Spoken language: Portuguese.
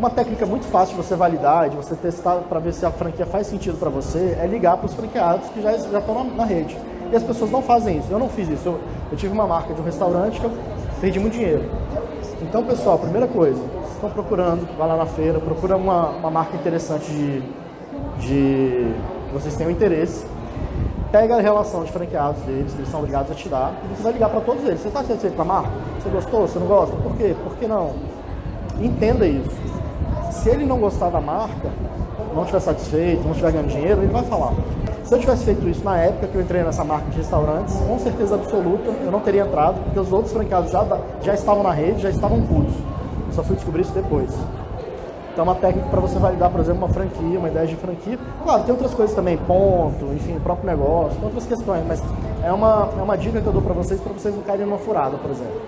Uma técnica muito fácil de você validar, de você testar para ver se a franquia faz sentido para você, é ligar para os franqueados que já, já estão na, na, rede. E as pessoas não fazem isso. Eu não fiz isso. Eu, eu tive uma marca de um restaurante que eu perdi muito dinheiro. Então, pessoal, primeira coisa, vocês estão procurando, vai lá na feira, procura uma, uma marca interessante de, de vocês tenham interesse, pega a relação de franqueados deles, que eles são obrigados a te dar, e você vai ligar para todos eles. Você está satisfeito com a marca? Você gostou? Você não gosta? Por quê? Por que não? Entenda isso. Se ele não gostar da marca, não estiver satisfeito, não estiver ganhando dinheiro, ele vai falar. Se eu tivesse feito isso na época que eu entrei nessa marca de restaurantes, com certeza absoluta eu não teria entrado, porque os outros franqueados já, já estavam na rede, já estavam putos. Eu só fui descobrir isso depois. Então, é uma técnica para você validar, por exemplo, uma franquia, uma ideia de franquia. Claro, tem outras coisas também, ponto, enfim, o próprio negócio, tem outras questões, mas é uma, é uma dica que eu dou para vocês, para vocês não caírem numa furada, por exemplo.